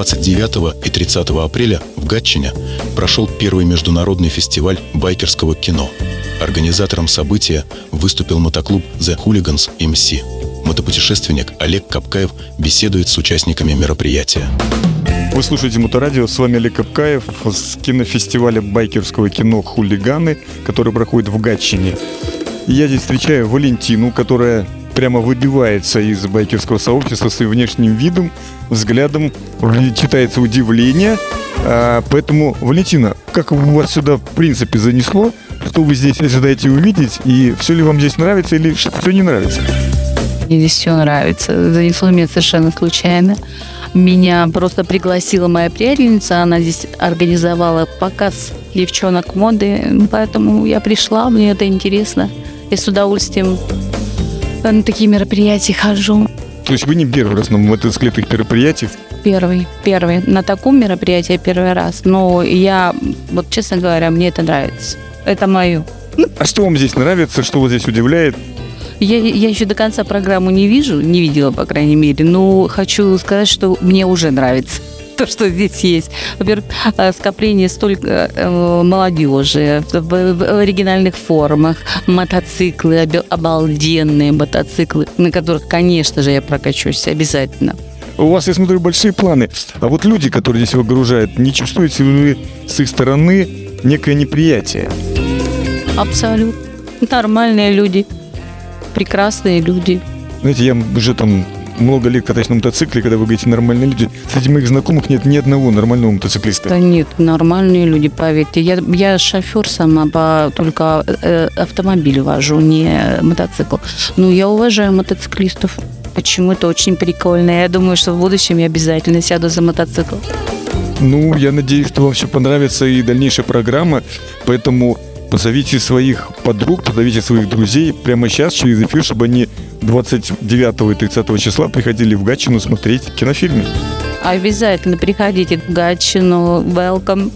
29 и 30 апреля в Гатчине прошел первый международный фестиваль байкерского кино. Организатором события выступил мотоклуб The Hooligans MC. Мотопутешественник Олег Капкаев беседует с участниками мероприятия. Вы слушаете Моторадио, с вами Олег Капкаев с кинофестиваля байкерского кино «Хулиганы», который проходит в Гатчине. Я здесь встречаю Валентину, которая прямо выбивается из байкерского сообщества своим внешним видом, взглядом, читается удивление. А, поэтому, Валентина, как вас сюда в принципе занесло? Что вы здесь ожидаете увидеть? И все ли вам здесь нравится или все не нравится? Мне здесь все нравится. Занесло меня совершенно случайно. Меня просто пригласила моя приятельница, она здесь организовала показ девчонок моды, поэтому я пришла, мне это интересно. Я с удовольствием на такие мероприятия хожу. То есть вы не первый раз на мотоциклетных мероприятиях? Первый, первый. На таком мероприятии первый раз. Но я, вот честно говоря, мне это нравится. Это мое. А что вам здесь нравится, что вас здесь удивляет? Я, я еще до конца программу не вижу, не видела, по крайней мере, но хочу сказать, что мне уже нравится то, что здесь есть. Во-первых, э, скопление столько э, молодежи в оригинальных формах, мотоциклы, обалденные мотоциклы, на которых, конечно же, я прокачусь обязательно. У вас, я смотрю, большие планы. А вот люди, которые здесь выгружают, не чувствуете ли вы с их стороны некое неприятие? Абсолютно. Нормальные люди прекрасные люди. Знаете, я уже там много лет катаюсь на мотоцикле, когда вы говорите нормальные люди. Среди моих знакомых нет ни одного нормального мотоциклиста. Да нет, нормальные люди, поверьте. Я, я шофер сама, по, только э, автомобиль вожу, не мотоцикл. Но я уважаю мотоциклистов. Почему это очень прикольно. Я думаю, что в будущем я обязательно сяду за мотоцикл. Ну, я надеюсь, что вам все понравится и дальнейшая программа. Поэтому позовите своих подруг, позовите своих друзей прямо сейчас через эфир, чтобы они 29 и 30 числа приходили в Гатчину смотреть кинофильмы. Обязательно приходите в Гатчину. Welcome.